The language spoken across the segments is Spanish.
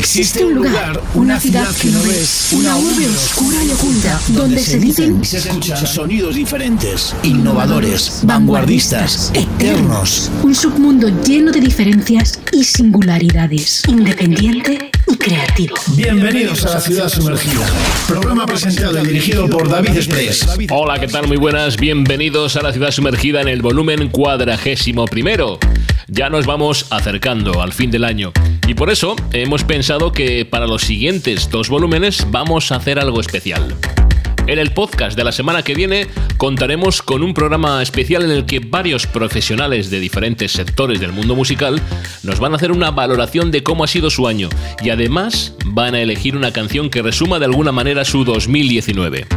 Existe un lugar, una ciudad que no ves, una urbe oscura y oculta, donde se dicen y se escuchan sonidos diferentes, innovadores, vanguardistas, eternos. Un submundo lleno de diferencias y singularidades, independiente y creativo. Bienvenidos a la ciudad sumergida. Programa presentado y dirigido por David Express. Hola, ¿qué tal? Muy buenas. Bienvenidos a la ciudad sumergida en el volumen cuadragésimo primero. Ya nos vamos acercando al fin del año y por eso hemos pensado que para los siguientes dos volúmenes vamos a hacer algo especial. En el podcast de la semana que viene contaremos con un programa especial en el que varios profesionales de diferentes sectores del mundo musical nos van a hacer una valoración de cómo ha sido su año y además van a elegir una canción que resuma de alguna manera su 2019.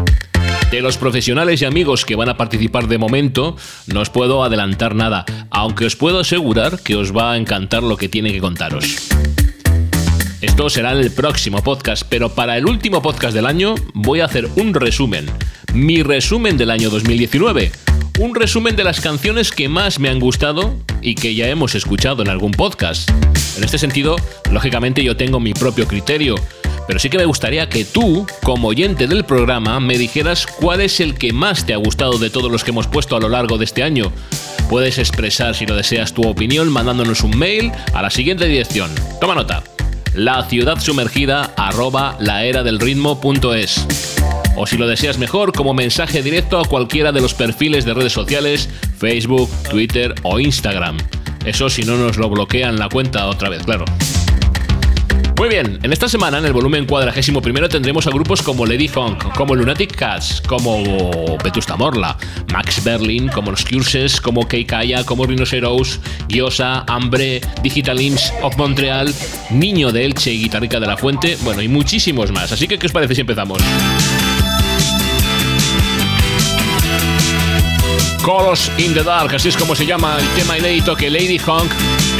De los profesionales y amigos que van a participar de momento, no os puedo adelantar nada, aunque os puedo asegurar que os va a encantar lo que tiene que contaros. Esto será el próximo podcast, pero para el último podcast del año voy a hacer un resumen, mi resumen del año 2019. Un resumen de las canciones que más me han gustado y que ya hemos escuchado en algún podcast. En este sentido, lógicamente yo tengo mi propio criterio, pero sí que me gustaría que tú, como oyente del programa, me dijeras cuál es el que más te ha gustado de todos los que hemos puesto a lo largo de este año. Puedes expresar, si lo deseas, tu opinión mandándonos un mail a la siguiente dirección. Toma nota. La ciudad sumergida arroba laeradelritmo.es o si lo deseas mejor, como mensaje directo a cualquiera de los perfiles de redes sociales, Facebook, Twitter o Instagram. Eso si no nos lo bloquean la cuenta otra vez, claro. Muy bien, en esta semana en el volumen cuadragésimo primero tendremos a grupos como Lady Funk, como Lunatic Cats, como Vetusta Morla, Max Berlin, como Los Curses, como Keikaya, como Rhinoceros, Giosa, Hambre, Digital Imps of Montreal, Niño de Elche y Guitarrica de la Fuente, bueno, y muchísimos más. Así que, ¿qué os parece si empezamos? Colors in the Dark, así es como se llama el tema inédito que Lady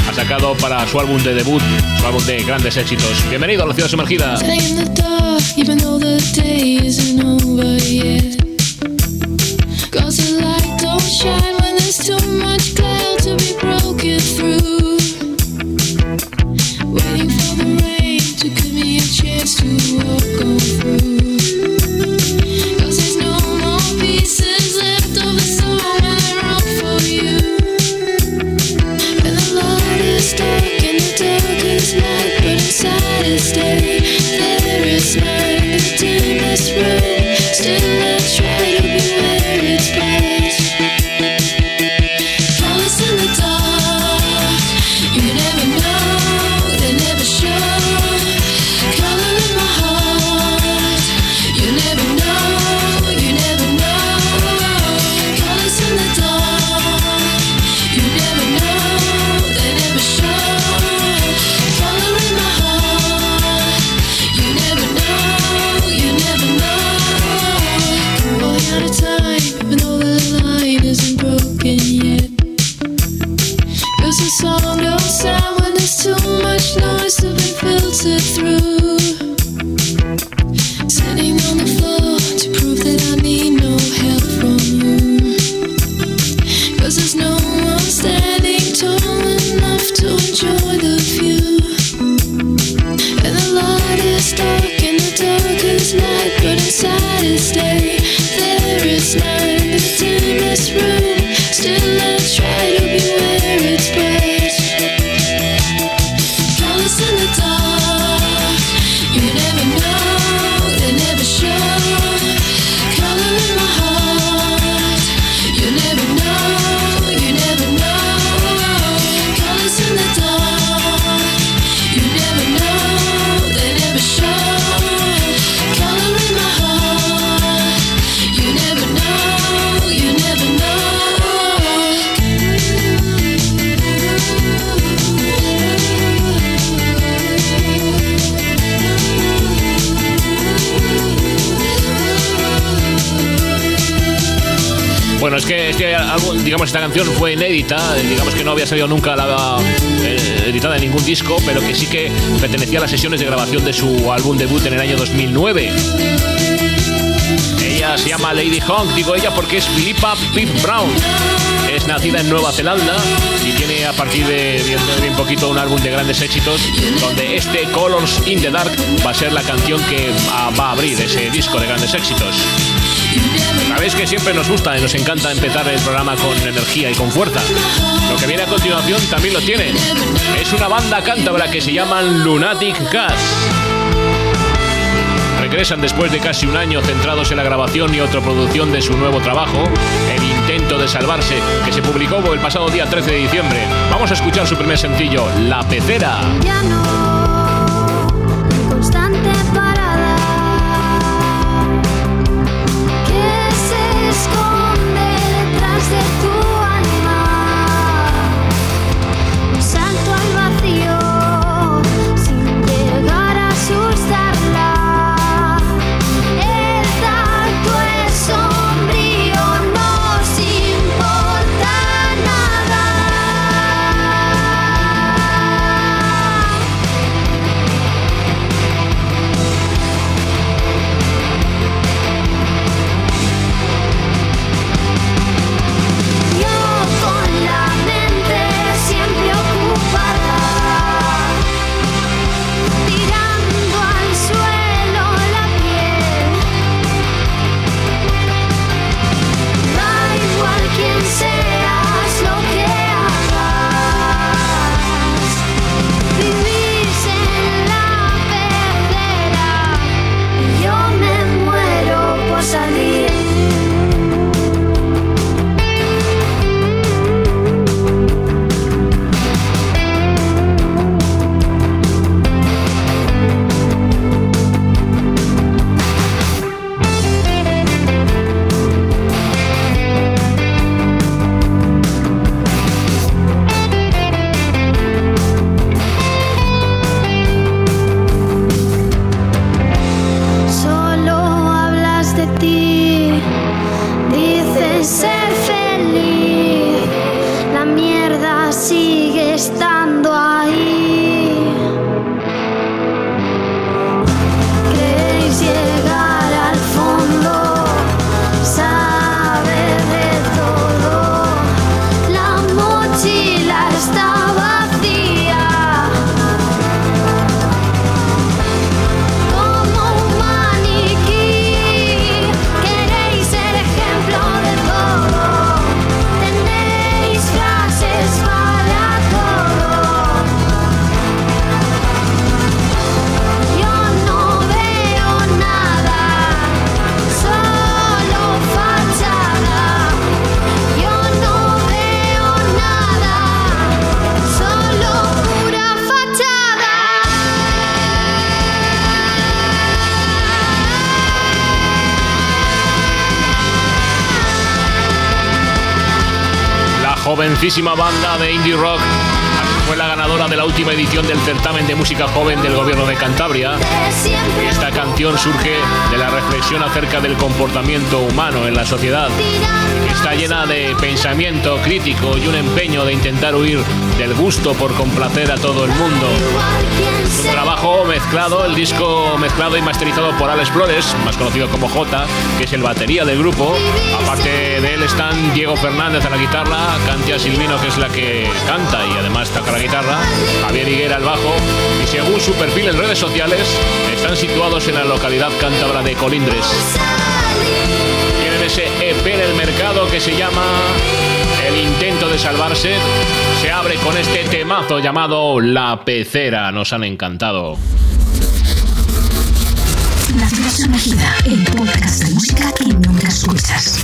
ha sacado para su álbum de debut, su álbum de grandes éxitos. Bienvenido a la ciudad sumergida. inside digamos, esta canción fue inédita, digamos que no había salido nunca la, eh, editada en ningún disco, pero que sí que pertenecía a las sesiones de grabación de su álbum debut en el año 2009. Ella se llama Lady Honk, digo ella porque es Philippa Pip Brown. Es nacida en Nueva Zelanda y tiene a partir de bien, poquito un álbum de grandes éxitos donde este Colors in the Dark va a ser la canción que va a abrir ese disco de grandes éxitos. Sabéis que siempre nos gusta y nos encanta empezar el programa con energía y con fuerza. Lo que viene a continuación también lo tiene. Es una banda cántabra que se llaman Lunatic Gas regresan después de casi un año centrados en la grabación y otra producción de su nuevo trabajo, El intento de salvarse, que se publicó el pasado día 13 de diciembre. Vamos a escuchar su primer sencillo, La Pecera. Jovencísima banda de indie rock. Fue la ganadora de la última edición del certamen de música joven del gobierno de Cantabria. Esta canción surge de la reflexión acerca del comportamiento humano en la sociedad. Está llena de pensamiento crítico y un empeño de intentar huir del gusto por complacer a todo el mundo. Un trabajo mezclado, el disco mezclado y masterizado por Alex Flores, más conocido como J, que es el batería del grupo. Aparte de él están Diego Fernández a la guitarra, Cantia Silvino, que es la que canta y además toca la guitarra, Javier Higuera al bajo, y según su perfil en redes sociales, están situados en la localidad cántabra de Colindres. En el mercado que se llama el intento de salvarse se abre con este temazo llamado La Pecera. Nos han encantado. La sumergida, el podcast de música que nunca escuchas.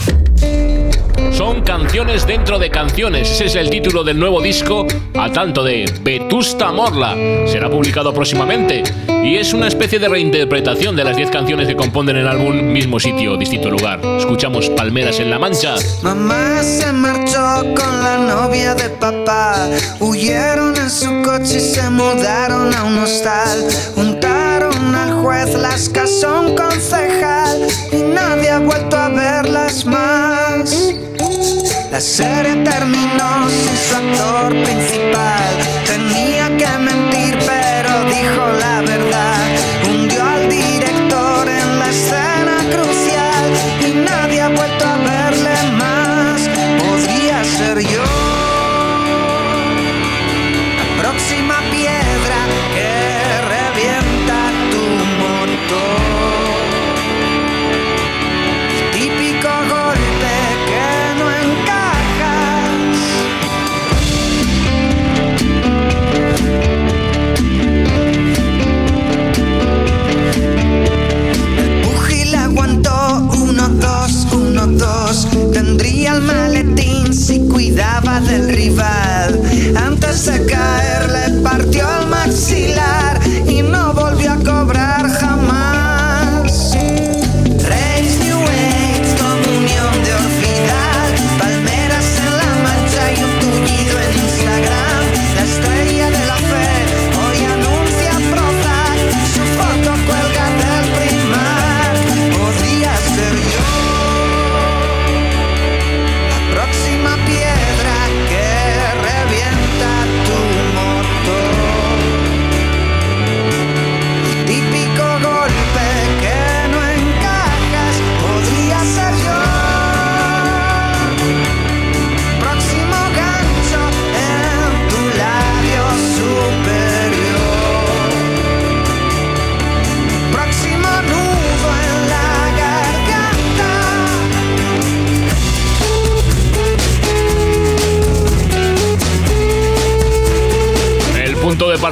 Son canciones dentro de canciones. Ese es el título del nuevo disco, a tanto de Vetusta Morla. Será publicado próximamente y es una especie de reinterpretación de las 10 canciones que componen el álbum Mismo sitio, distinto lugar. Escuchamos Palmeras en la Mancha. Mamá se marchó con la novia de papá. Huyeron en su coche y se mudaron a un hostal. Juntaron al juez, las casó un concejal y nadie ha vuelto a verlas más. La serie terminó sin su actor principal. essa cara.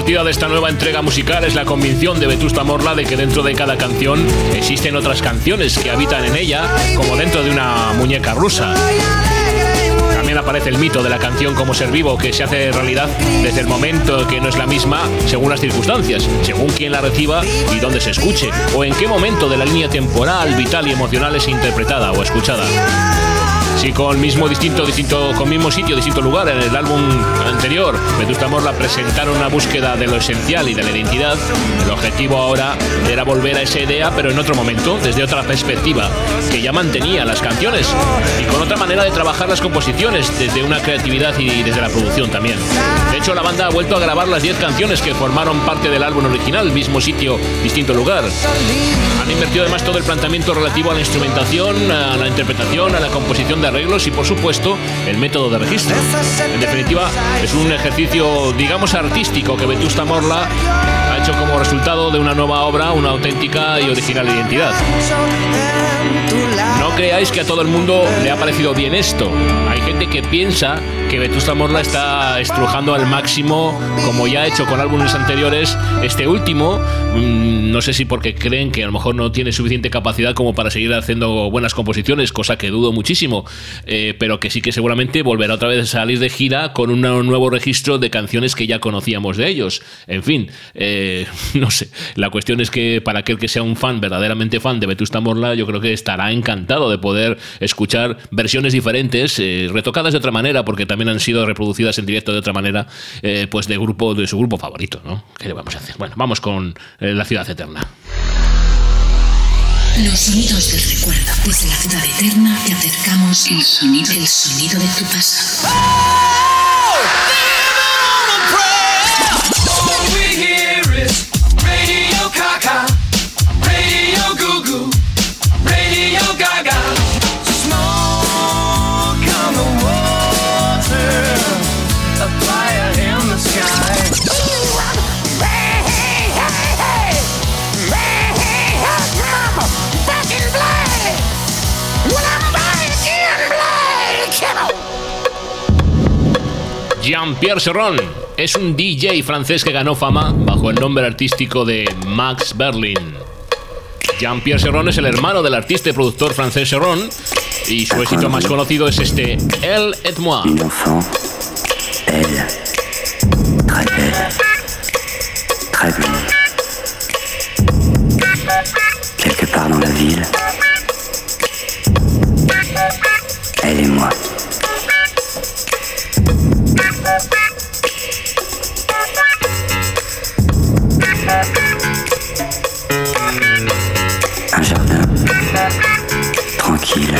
De esta nueva entrega musical es la convicción de Vetusta Morla de que dentro de cada canción existen otras canciones que habitan en ella, como dentro de una muñeca rusa. También aparece el mito de la canción como ser vivo que se hace realidad desde el momento que no es la misma según las circunstancias, según quien la reciba y dónde se escuche, o en qué momento de la línea temporal, vital y emocional es interpretada o escuchada. Si con mismo distinto, distinto, con mismo sitio, distinto lugar en el álbum anterior, Vetusta Morla presentaron una búsqueda de lo esencial y de la identidad, el objetivo ahora era volver a esa idea, pero en otro momento, desde otra perspectiva, que ya mantenía las canciones y con otra manera de trabajar las composiciones, desde una creatividad y desde la producción también. De hecho, la banda ha vuelto a grabar las 10 canciones que formaron parte del álbum original, mismo sitio, distinto lugar. Han invertido además todo el planteamiento relativo a la instrumentación, a la interpretación, a la composición de arreglos y por supuesto el método de registro. En definitiva, es un ejercicio, digamos, artístico que Vetusta Morla como resultado de una nueva obra, una auténtica y original identidad. No creáis que a todo el mundo le ha parecido bien esto. Hay gente que piensa que Vetusta Morla está estrujando al máximo, como ya ha hecho con álbumes anteriores, este último. Mm, no sé si porque creen que a lo mejor no tiene suficiente capacidad como para seguir haciendo buenas composiciones, cosa que dudo muchísimo, eh, pero que sí que seguramente volverá otra vez a salir de gira con un nuevo registro de canciones que ya conocíamos de ellos. En fin, eh, no sé. La cuestión es que para aquel que sea un fan, verdaderamente fan de Vetusta Morla, yo creo que estará encantado de poder escuchar versiones diferentes, eh, retocadas de otra manera, porque también han sido reproducidas en directo de otra manera, eh, pues de grupo de su grupo favorito, ¿no? ¿Qué le vamos a hacer? Bueno, vamos con eh, La Ciudad Eterna. Los sonidos del recuerdo. Desde la ciudad eterna te acercamos el sonido, el sonido de tu pasado. Jean-Pierre Serron es un DJ francés que ganó fama bajo el nombre artístico de Max Berlin. Jean-Pierre Serron es el hermano del artista y productor francés Serron y su éxito más conocido es este Elle et moi. Quelque part dans la ville, elle et moi. Un jardin. Tranquille,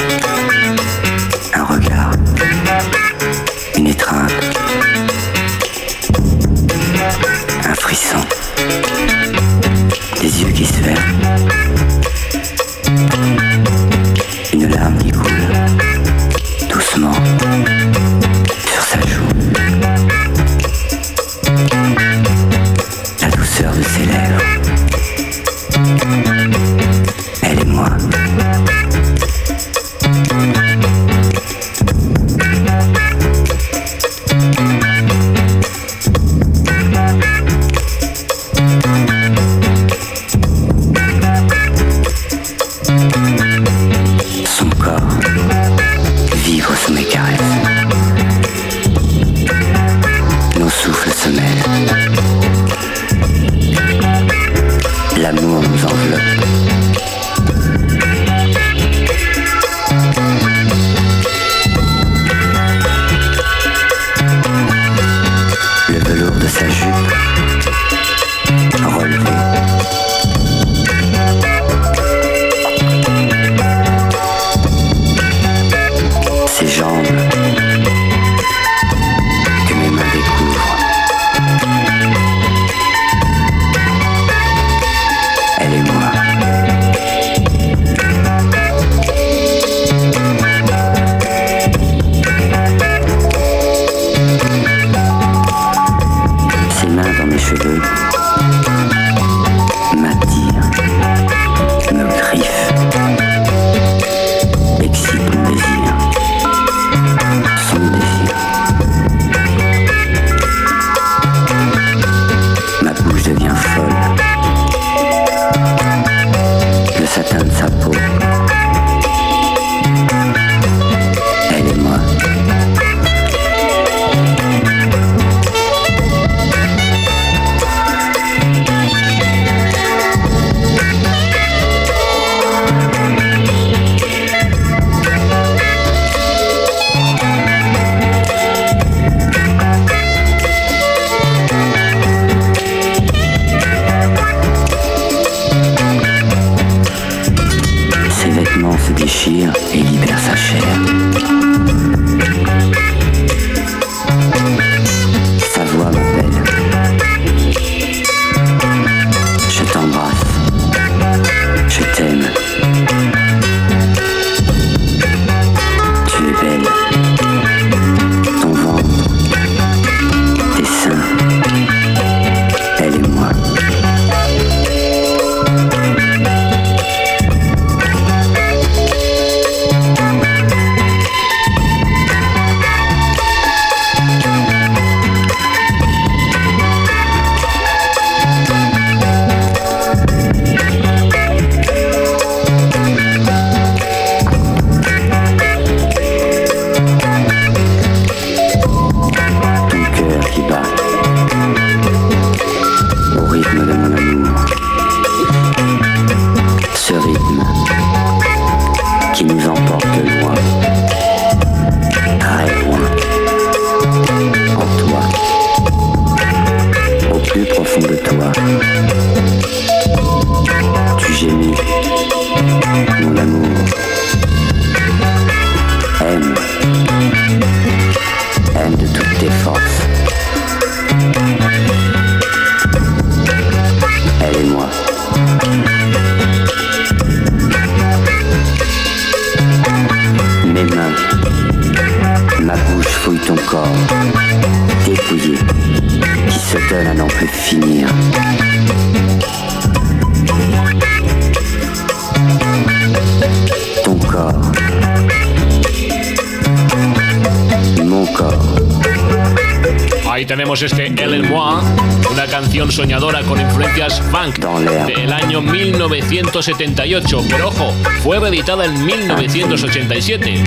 tenemos este Ellen Moi, una canción soñadora con influencias funk del año 1978, pero ojo, fue reeditada en 1987.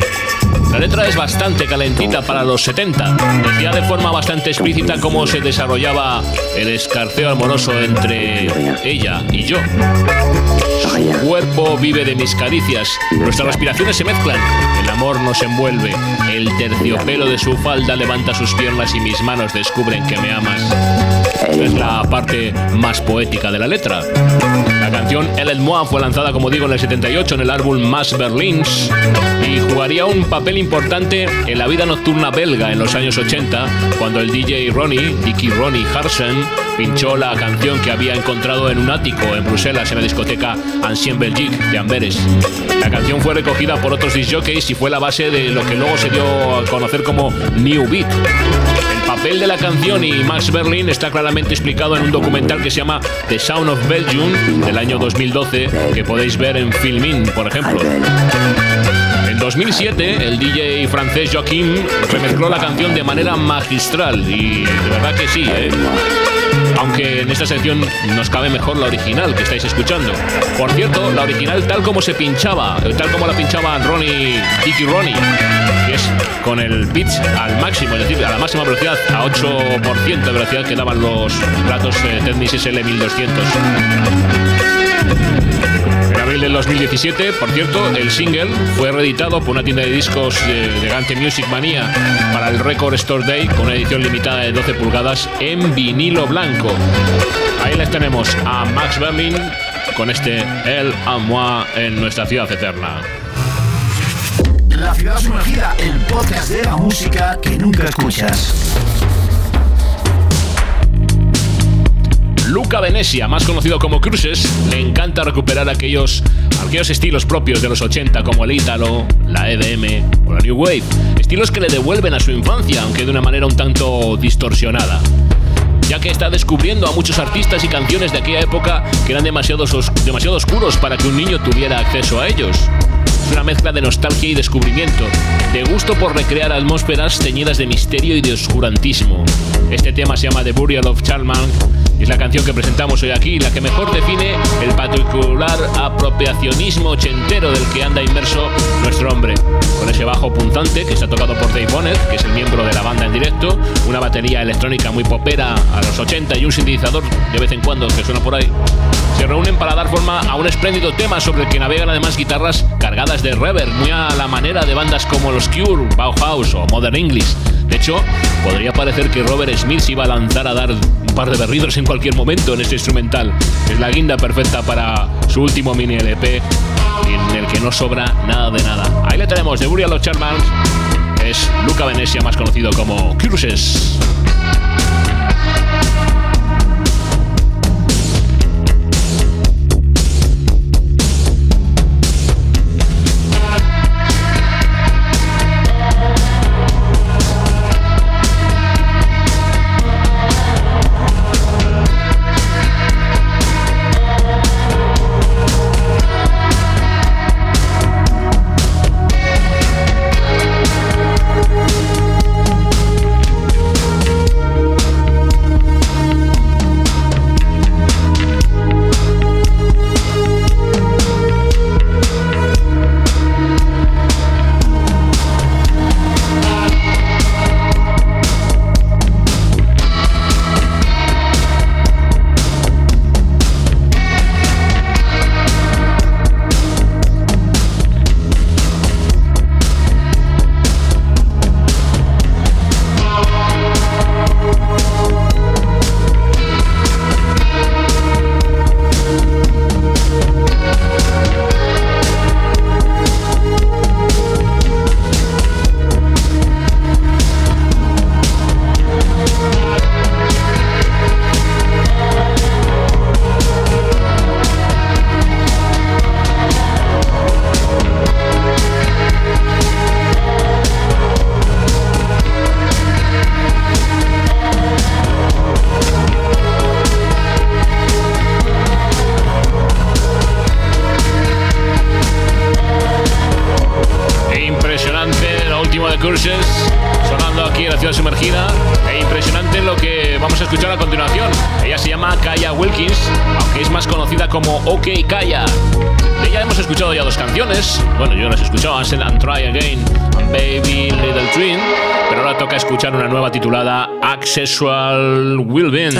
La letra es bastante calentita para los 70. Decía de forma bastante explícita cómo se desarrollaba el escarceo amoroso entre ella y yo. Su cuerpo vive de mis caricias, nuestras respiraciones se mezclan, el amor nos envuelve, el terciopelo de su falda levanta sus piernas y mis manos descubren que me amas. Es la parte más poética de la letra. La canción et moi fue lanzada, como digo, en el 78 en el álbum Mass Berlins y jugaría un papel importante en la vida nocturna belga en los años 80, cuando el DJ Ronnie, Dicky Ronnie Harsen, pinchó la canción que había encontrado en un ático en Bruselas en la discoteca Ancien Belgique de Amberes. La canción fue recogida por otros disjockeys y fue la base de lo que luego se dio a conocer como New Beat. El papel de la canción y Max Berlin está claramente explicado en un documental que se llama The Sound of Belgium del año 2012 que podéis ver en Filmin, por ejemplo. En 2007, el DJ francés Joaquim remezcló la canción de manera magistral y de verdad que sí, ¿eh? Aunque en esta sección nos cabe mejor la original que estáis escuchando. Por cierto, la original tal como se pinchaba, tal como la pinchaba Ronnie, Dicky Ronnie, que es con el pitch al máximo, es decir, a la máxima velocidad, a 8% de velocidad que daban los platos eh, Technics SL1200 abril del 2017, por cierto, el single fue reeditado por una tienda de discos de, Gante Music Mania para el Record Store Day con una edición limitada de 12 pulgadas en vinilo blanco. Ahí les tenemos a Max Berlin con este El a moi en nuestra ciudad eterna. La ciudad sumergida, el podcast de la música que nunca escuchas. Luca Venecia, más conocido como Cruises, le encanta recuperar aquellos, aquellos estilos propios de los 80 como el Ítalo, la EDM o la New Wave, estilos que le devuelven a su infancia, aunque de una manera un tanto distorsionada ya que está descubriendo a muchos artistas y canciones de aquella época que eran demasiado, demasiado oscuros para que un niño tuviera acceso a ellos. Es una mezcla de nostalgia y descubrimiento, de gusto por recrear atmósferas teñidas de misterio y de oscurantismo. Este tema se llama The Burial of Es la canción que presentamos hoy aquí, la que mejor define el particular apropiacionismo ochentero del que anda inmerso nuestro hombre. Con ese bajo punzante que está tocado por Dave Bonnet, que es el miembro de la banda en directo, una batería electrónica muy popera a los 80 y un sintetizador de vez en cuando que suena por ahí, se reúnen para dar forma a un espléndido tema sobre el que navegan además guitarras cargadas de reverb, muy a la manera de bandas como los Cure, Bauhaus o Modern English. De hecho, podría parecer que Robert Smith iba a lanzar a dar un par de berridos en cualquier momento en este instrumental. Es la guinda perfecta para su último mini LP, en el que no sobra nada de nada. Ahí le tenemos, de Burial Los Charmans, es Luca Venecia, más conocido como Cruises. Sexual Will Be.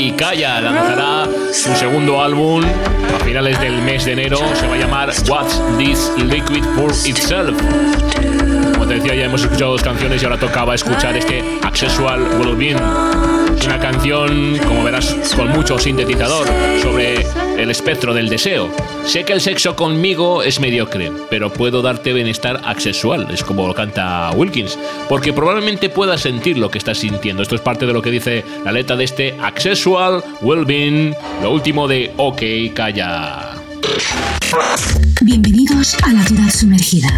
y Calla. Lanzará su segundo álbum a finales del mes de enero. Se va a llamar What's This Liquid for Itself. Como te decía, ya hemos escuchado dos canciones y ahora tocaba escuchar este Accessual Well Being. Es una canción, como verás, con mucho sintetizador sobre el espectro del deseo. Sé que el sexo conmigo es mediocre, pero puedo darte bienestar accessual, es como lo canta Wilkins, porque probablemente puedas sentir lo que estás sintiendo. Esto es parte de lo que dice la letra de este Accessual Wellbeing, lo último de OK, calla. Bienvenidos a la ciudad sumergida.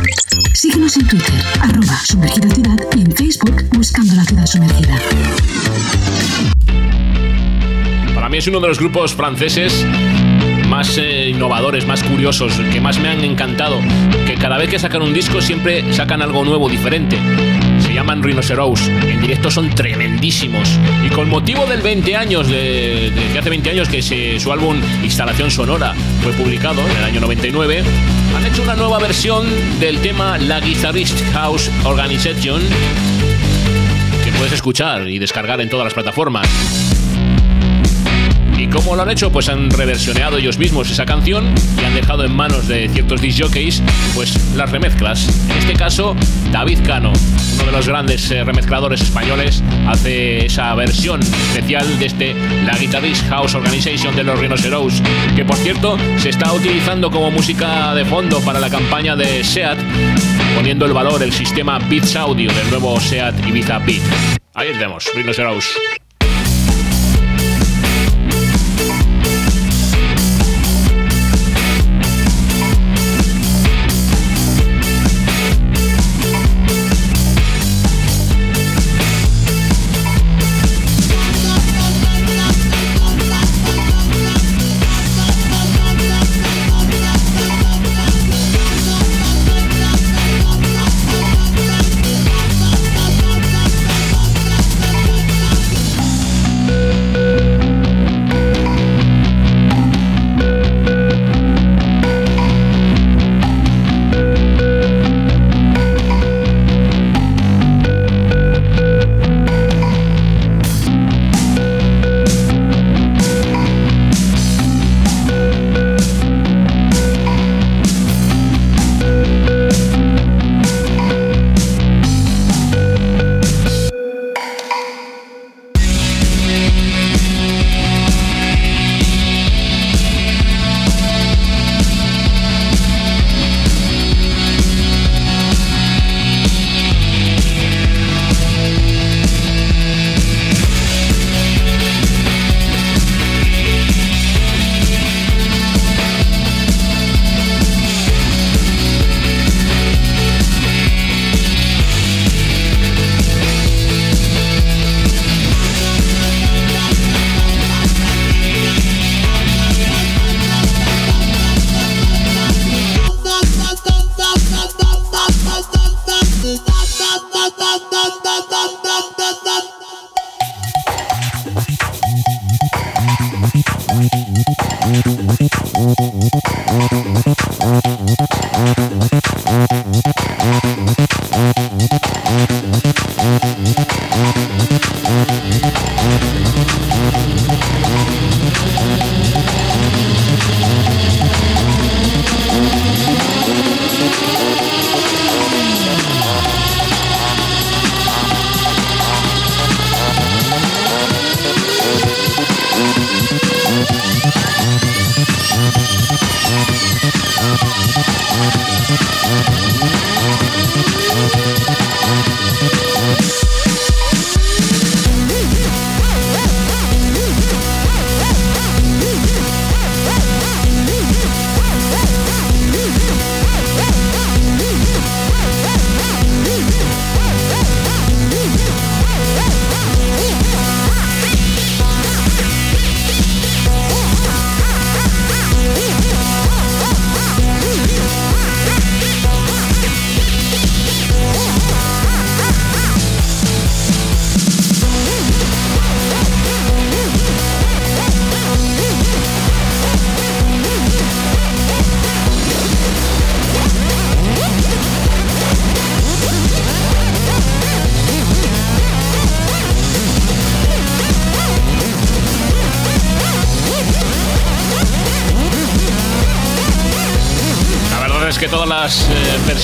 Síguenos en Twitter, arroba sumergida ciudad y en Facebook buscando la ciudad sumergida. Para mí es uno de los grupos franceses más eh, innovadores, más curiosos, que más me han encantado. Que cada vez que sacan un disco siempre sacan algo nuevo, diferente. Llaman Rhinoceros. En directo son tremendísimos. Y con motivo del 20 años, de, hace 20 años que se- su álbum Instalación Sonora fue publicado, en el año 99, han hecho una nueva versión del tema La Guitarist House Organization que puedes escuchar y descargar en todas las plataformas. ¿Y cómo lo han hecho? Pues han reversioneado ellos mismos esa canción y han dejado en manos de ciertos disc jockeys pues las remezclas. En este caso, David Cano, uno de los grandes eh, remezcladores españoles, hace esa versión especial de este La Guitarist House Organization de los Rhinoceros, que por cierto se está utilizando como música de fondo para la campaña de SEAT, poniendo el valor el sistema Beats Audio del nuevo SEAT Ibiza Beat. Ahí tenemos, Rhinoceros.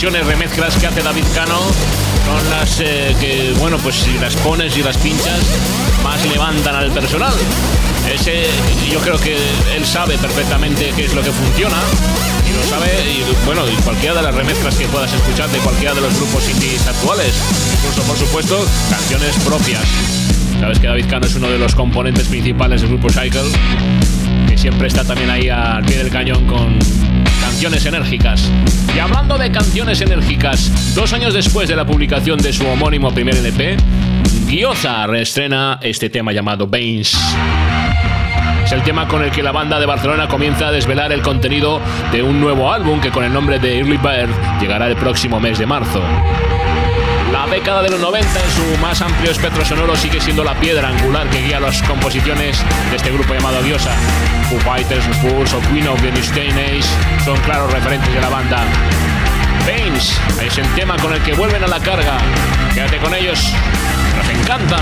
Versiones remezclas que hace David Cano son las eh, que, bueno, pues si las pones y las pinchas, más levantan al personal. Ese, yo creo que él sabe perfectamente qué es lo que funciona y lo sabe, y bueno, y cualquiera de las remezclas que puedas escuchar de cualquiera de los grupos indies actuales, incluso por supuesto canciones propias. Sabes que David Cano es uno de los componentes principales del grupo Cycle, que siempre está también ahí al pie del cañón con canciones enérgicas. Y hablando de canciones enérgicas, dos años después de la publicación de su homónimo primer LP, Gyoza reestrena este tema llamado Veins. Es el tema con el que la banda de Barcelona comienza a desvelar el contenido de un nuevo álbum que con el nombre de Early Bird llegará el próximo mes de marzo. Década de los 90 en su más amplio espectro sonoro sigue siendo la piedra angular que guía las composiciones de este grupo llamado Diosa. Foo Fighters, Spurs o Queen of the New Age son claros referentes de la banda. Veins es el tema con el que vuelven a la carga. Quédate con ellos, nos encantan.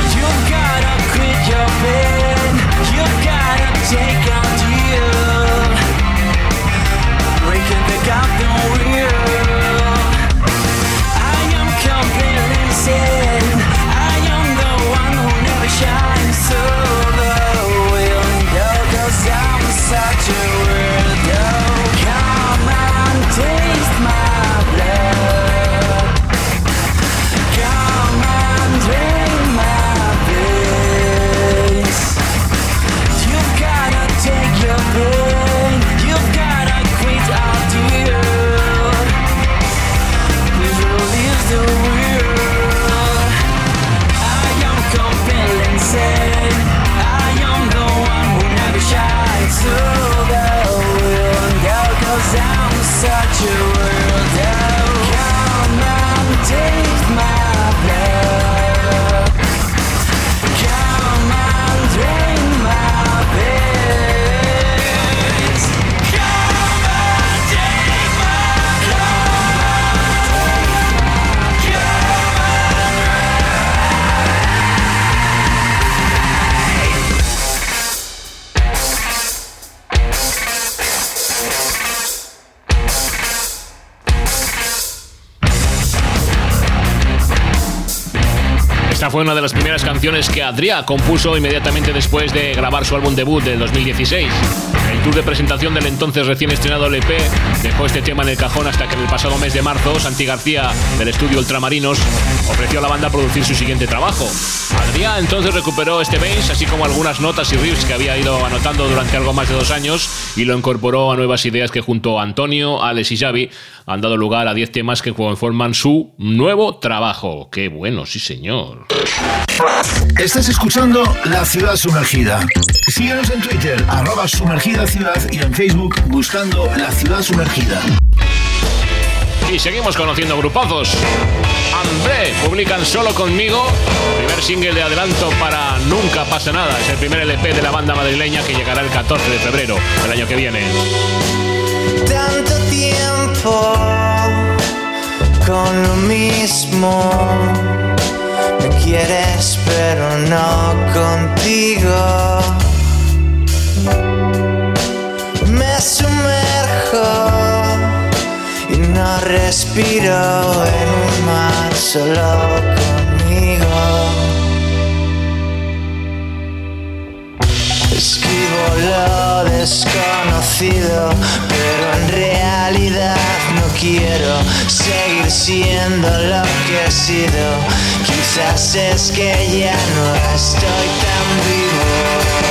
Such a weirdo. Esta fue una de las primeras canciones que Adrià compuso inmediatamente después de grabar su álbum debut del 2016. El tour de presentación del entonces recién estrenado LP dejó este tema en el cajón hasta que en el pasado mes de marzo Santi García del estudio Ultramarinos ofreció a la banda producir su siguiente trabajo. Adrià entonces recuperó este bass así como algunas notas y riffs que había ido anotando durante algo más de dos años y lo incorporó a nuevas ideas que junto a Antonio, Alex y Xavi han dado lugar a 10 temas que conforman su nuevo trabajo. ¡Qué bueno, sí señor! Estás escuchando La Ciudad Sumergida. Síguenos en Twitter, arroba sumergida ciudad y en Facebook buscando La Ciudad Sumergida. Y seguimos conociendo grupazos. André publican Solo Conmigo, primer single de adelanto para Nunca pasa nada. Es el primer LP de la banda madrileña que llegará el 14 de febrero del año que viene. tanto tiempo con lo mismo. Me quieres, pero no contigo. Me sumerjo y no respiro en un mar solo Esquivo lo desconocido, pero en realidad no quiero seguir siendo lo que he sido. Quizás es que ya no estoy tan vivo.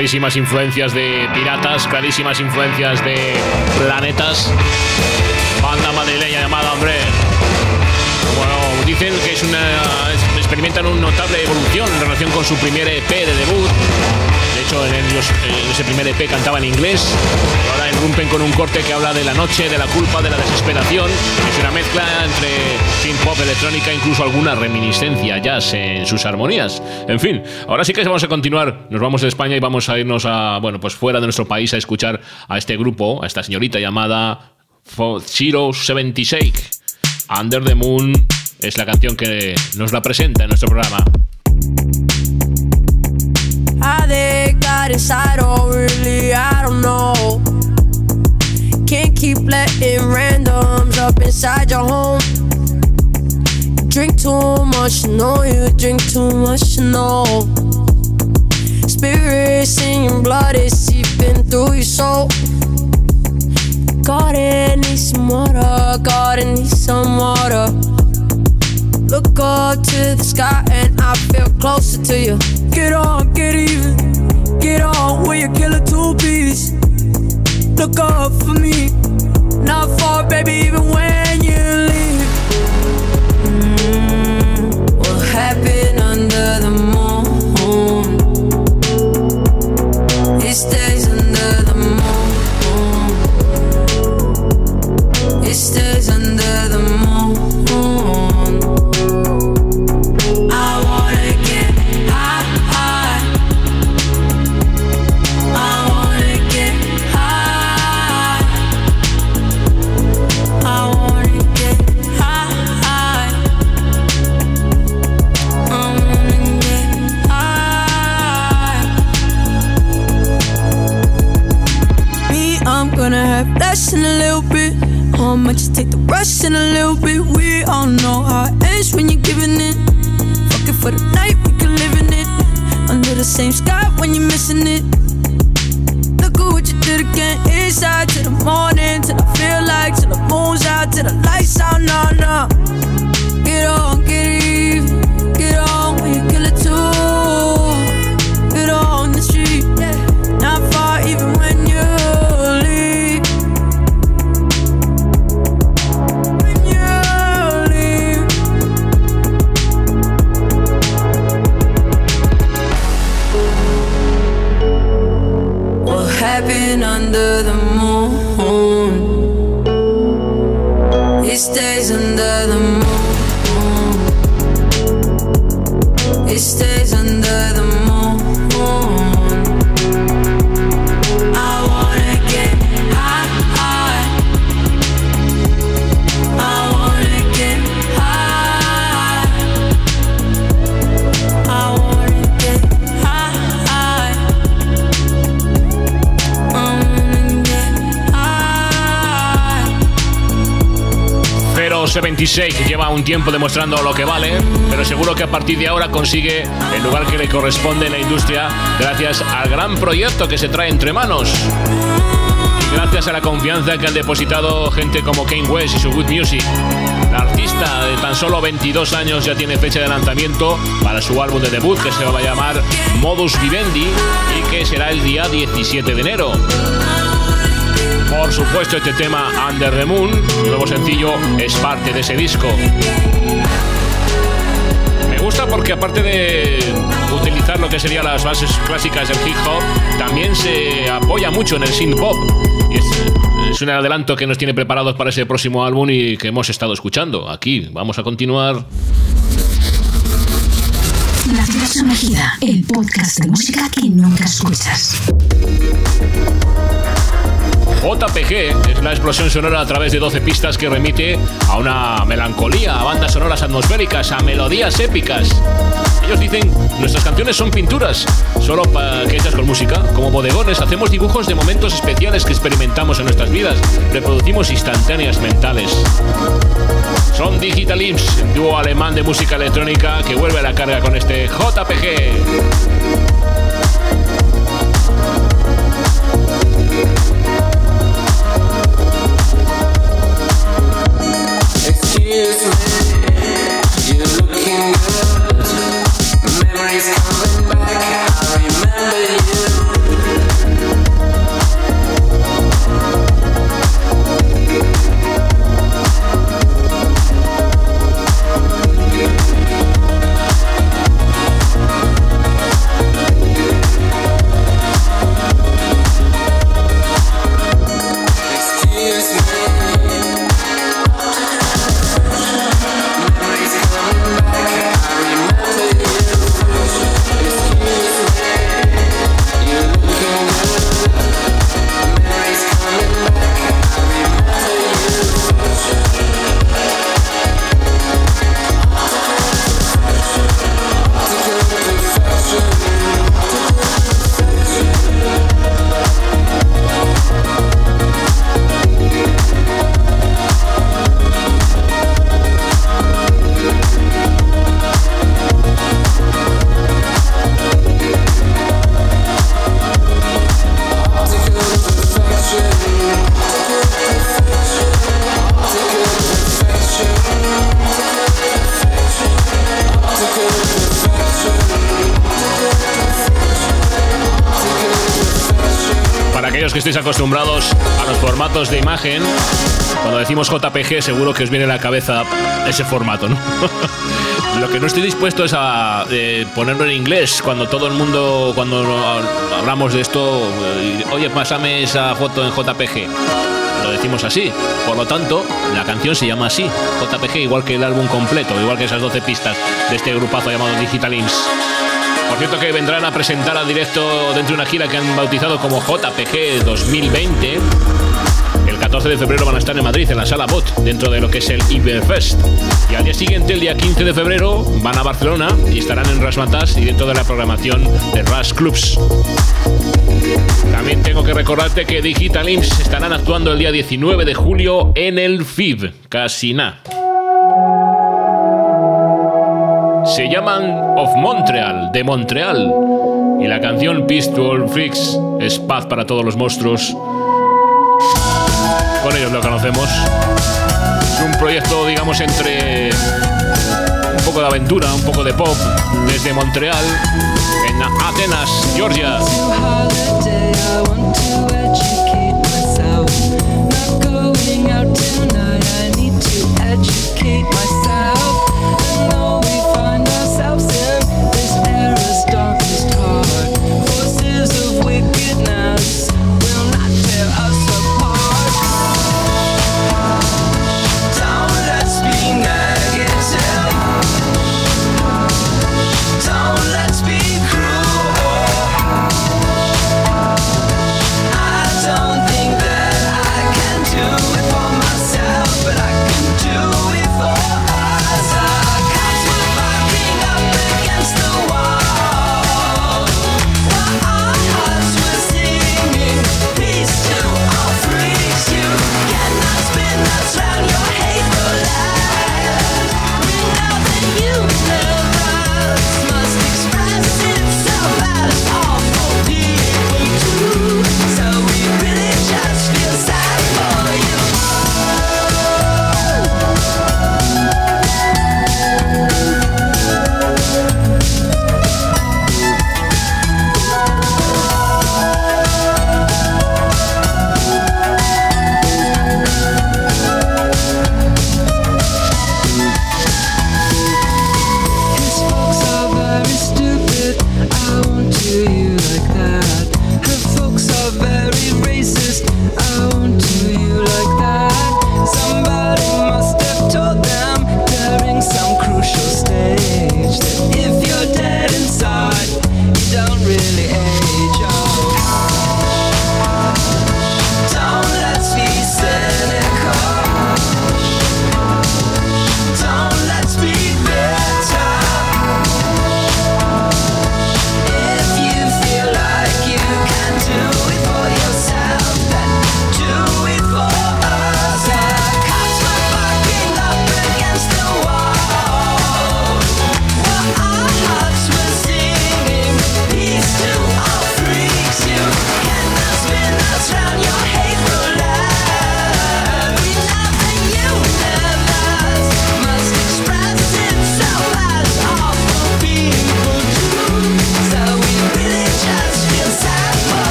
Clarísimas influencias de piratas, clarísimas influencias de planetas. Banda madrileña llamada Hombre. Bueno, dicen que es una. experimentan una notable evolución en relación con su primer EP de debut. Hecho, en, ellos- en ese primer EP cantaba en inglés. Ahora irrumpen con un corte que habla de la noche, de la culpa, de la desesperación. Es una mezcla entre synth pop, electrónica, incluso alguna reminiscencia jazz en sus armonías. En fin, ahora sí que vamos a continuar. Nos vamos de España y vamos a irnos a, bueno, pues fuera de nuestro país a escuchar a este grupo, a esta señorita llamada Zero 76. Under the Moon es la canción que nos la presenta en nuestro programa. Inside, oh really, I don't know. Can't keep letting randoms up inside your home. Drink too much, you know you drink too much, you know. Spirits in your blood is seeping through your soul. God, I need some water, God, I need some water. Look up to the sky and I feel closer to you. Get on, get even. Get on with your killer two piece. Look up for me. Not far, baby, even when you leave. Mm, what happened under the moon? It stays just take the rush in a little bit. We all know how it ends when you're giving it. Fucking for the night, we can live in it. Under the same sky when you're missing it. Look at what you did again. Inside to the morning, till I feel like, till the moon's out, till the lights out. No, no. Get on, 076 lleva un tiempo demostrando lo que vale, pero seguro que a partir de ahora consigue el lugar que le corresponde en la industria gracias al gran proyecto que se trae entre manos. Y gracias a la confianza que han depositado gente como Kane West y su Good Music. La artista de tan solo 22 años ya tiene fecha de lanzamiento para su álbum de debut que se va a llamar Modus Vivendi y que será el día 17 de enero. Por supuesto, este tema Under the Moon, nuevo sencillo, es parte de ese disco. Me gusta porque aparte de utilizar lo que serían las bases clásicas del hip hop, también se apoya mucho en el synth pop. Y es, es un adelanto que nos tiene preparados para ese próximo álbum y que hemos estado escuchando. Aquí vamos a continuar. La ciudad sumergida, el podcast de música que nunca escuchas. JPG es la explosión sonora a través de 12 pistas que remite a una melancolía, a bandas sonoras atmosféricas, a melodías épicas. Ellos dicen, nuestras canciones son pinturas, solo que hechas con música. Como bodegones hacemos dibujos de momentos especiales que experimentamos en nuestras vidas, reproducimos instantáneas mentales. Son Digital Imps, dúo alemán de música electrónica que vuelve a la carga con este JPG. music. Estéis acostumbrados a los formatos de imagen, cuando decimos JPG seguro que os viene a la cabeza ese formato, ¿no? Lo que no estoy dispuesto es a eh, ponerlo en inglés cuando todo el mundo, cuando hablamos de esto, eh, oye, pásame esa foto en JPG. Lo decimos así. Por lo tanto, la canción se llama así, JPG, igual que el álbum completo, igual que esas 12 pistas de este grupazo llamado Digital Imps. Cierto que vendrán a presentar al directo dentro de una gira que han bautizado como JPG 2020. El 14 de febrero van a estar en Madrid, en la sala Bot, dentro de lo que es el Iberfest. Y al día siguiente, el día 15 de febrero, van a Barcelona y estarán en Rasmatas y dentro de la programación de Ras Clubs. También tengo que recordarte que Digital Imps estarán actuando el día 19 de julio en el FIB, Casina. Se llaman Of Montreal, de Montreal. Y la canción All Freaks es paz para todos los monstruos. Con ellos lo conocemos. Es un proyecto, digamos, entre un poco de aventura, un poco de pop, desde Montreal, en Atenas, Georgia.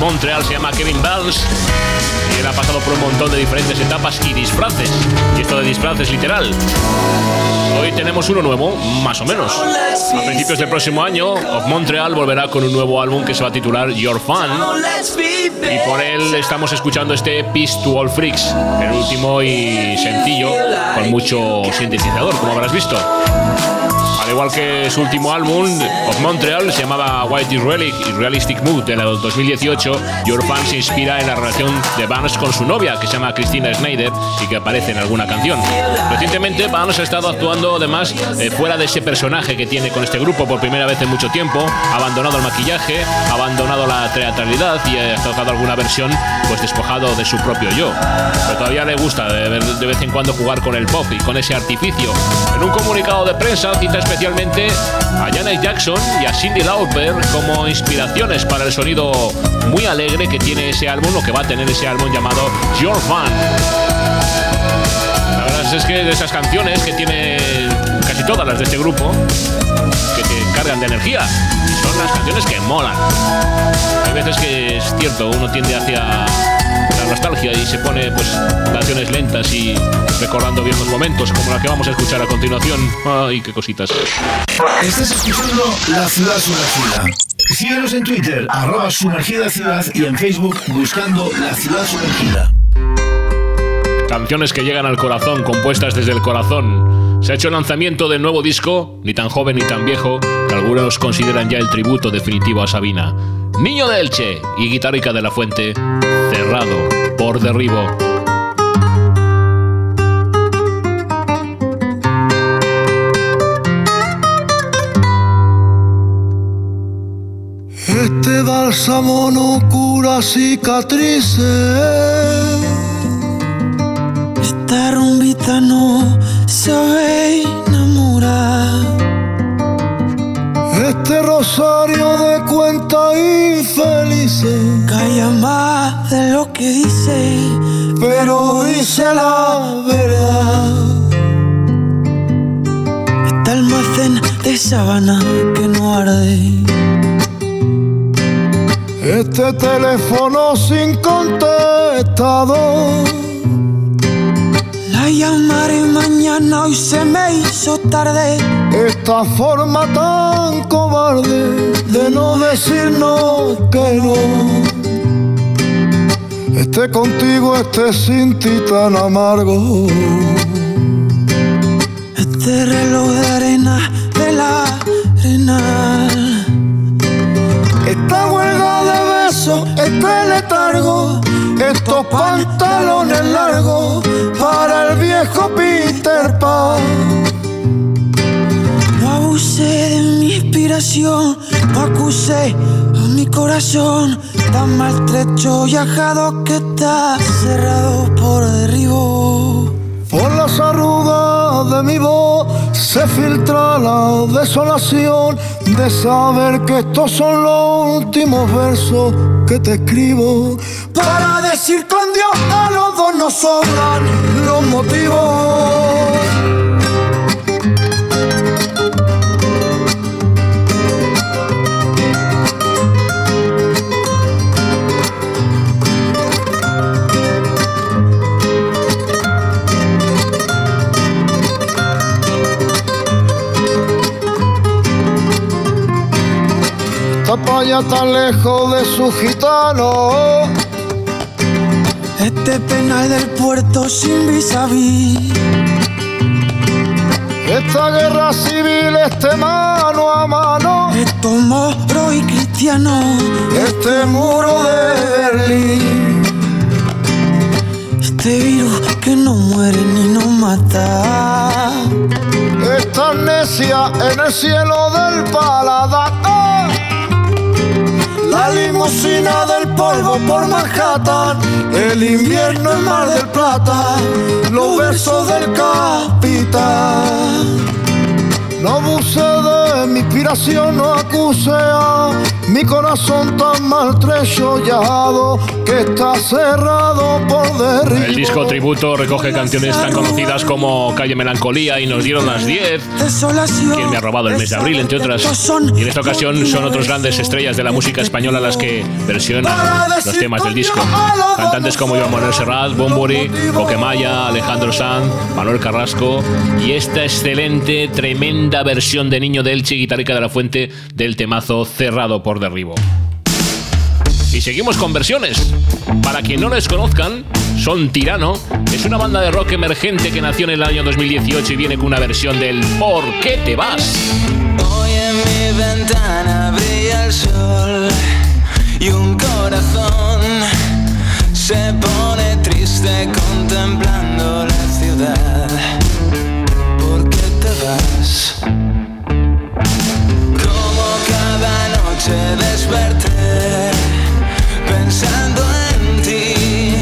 Montreal se llama Kevin Bells y él ha pasado por un montón de diferentes etapas y disfraces. Y esto de disfraces literal. Hoy tenemos uno nuevo, más o menos. A principios del próximo año, Montreal volverá con un nuevo álbum que se va a titular Your Fan. Y por él estamos escuchando este Peace to All Freaks, el último y sencillo, con mucho sintetizador, como habrás visto. Al igual que su último álbum, Of Montreal, se llamaba White Relic y Realistic Mood del 2018, Your Fan se inspira en la relación de Vance con su novia, que se llama Christina Schneider y que aparece en alguna canción. Recientemente, Vance ha estado actuando además eh, fuera de ese personaje que tiene con este grupo por primera vez en mucho tiempo, abandonado el maquillaje, abandonado la teatralidad y ha tocado alguna versión pues despojado de su propio yo. Pero todavía le gusta de, de vez en cuando jugar con el pop y con ese artificio. En un comunicado de prensa cita especialmente a Janet Jackson y a Cindy Lauper como inspiraciones para el sonido muy alegre que tiene ese álbum o que va a tener ese álbum llamado Your Fan. La verdad es que de esas canciones que tiene casi todas las de este grupo, que te cargan de energía, son las canciones que molan. Hay veces que es cierto, uno tiende hacia la nostalgia y se pone pues canciones lentas y recordando viejos momentos, como la que vamos a escuchar a continuación. Ay, qué cositas. Estás escuchando La Ciudad Sumergida. Síguenos en Twitter, arroba sumergida ciudad y en Facebook buscando La Ciudad Sumergida. Canciones que llegan al corazón, compuestas desde el corazón. Se ha hecho el lanzamiento del nuevo disco, ni tan joven ni tan viejo, que algunos consideran ya el tributo definitivo a Sabina. Niño de Elche y Guitarrica de la Fuente, cerrado por derribo. Este bálsamo no cura cicatrices. Esta rumbita no sabe enamorar. Este rosario de cuentas infelices. Calla más de lo que dice, Pero dice la verdad. Este almacén de sábana que no arde. Este teléfono sin contestador. La llamaré mañana, hoy se me hizo tarde. Esta forma tan cobarde de no decirnos que no. Este contigo, este sin ti tan amargo. Este reloj de arena de la arenal. Esta huelga de besos, este letargo, estos pantalones largos para el viejo Peter Pan. No abusé de mi inspiración, no acusé a mi corazón tan maltrecho y ajado que está cerrado por derribo. Por las arrugas de mi voz se filtra la desolación de saber que estos son los últimos versos que te escribo. Para decir con Dios a los dos nos sobran los motivos. Esta playa está lejos de su gitano este penal del puerto sin vis a vis. Esta guerra civil, este mano a mano. Estos moros y cristianos. Este muro de Berlín. Este virus que no muere ni nos mata. Esta amnesia en el cielo del paladar. La limusina del polvo por Manhattan, el invierno en Mar del Plata, los besos del capitán. No abuse mi inspiración, no acuse a mi corazón tan maltrechillado que está cerrado por derribo. El disco tributo recoge canciones tan conocidas como Calle Melancolía y Nos dieron las 10, Desolación. Quien me ha robado el mes de abril, entre otras. Y en esta ocasión son otros grandes estrellas de la música española las que versionan los temas del disco. Cantantes como Joan Manuel Serrat, Bombori, Coquemaya, Alejandro Sanz, Manuel Carrasco y esta excelente, tremenda versión de Niño de Elche, guitarrica de la Fuente, del temazo Cerrado por Derribo. Y seguimos con versiones. Para quien no les conozcan, son Tirano. Es una banda de rock emergente que nació en el año 2018 y viene con una versión del ¿Por qué te vas? Hoy en mi ventana brilla el sol y un corazón se pone triste contemplando la ciudad. ¿Por qué te vas? Noche desperté pensando en ti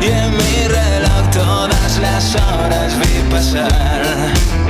y en mi reloj todas las horas vi pasar.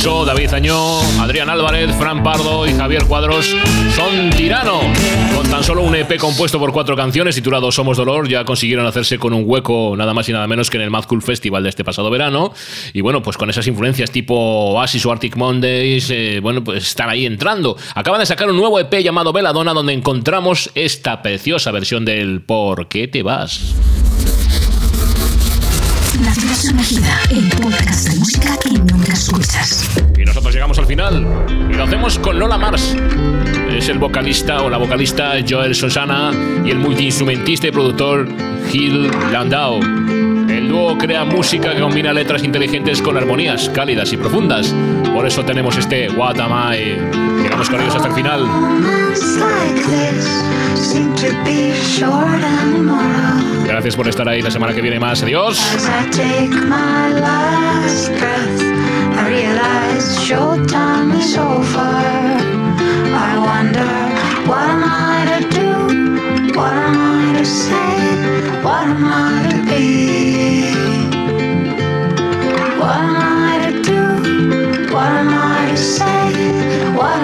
Alonso, David Añó, Adrián Álvarez, Fran Pardo y Javier Cuadros son Tirano. Con tan solo un EP compuesto por cuatro canciones titulado Somos Dolor, ya consiguieron hacerse con un hueco nada más y nada menos que en el Mad Cool Festival de este pasado verano. Y bueno, pues con esas influencias tipo Oasis o Arctic Mondays, eh, bueno, pues están ahí entrando. Acaban de sacar un nuevo EP llamado Veladona donde encontramos esta preciosa versión del ¿Por qué te vas? La ciudad sumergida, el podcast de música que nunca escuchas. Y nosotros llegamos al final. Y lo hacemos con Lola Mars. Es el vocalista o la vocalista Joel Susana y el multiinstrumentista y productor Gil Landau. El dúo crea música que combina letras inteligentes con armonías cálidas y profundas. Por eso tenemos este What Am I. Llegamos con ellos hasta el final. Gracias por estar ahí la semana que viene más. Adiós. What am I to do? What am to say? What am I to be? What am I to do? What am I to say? What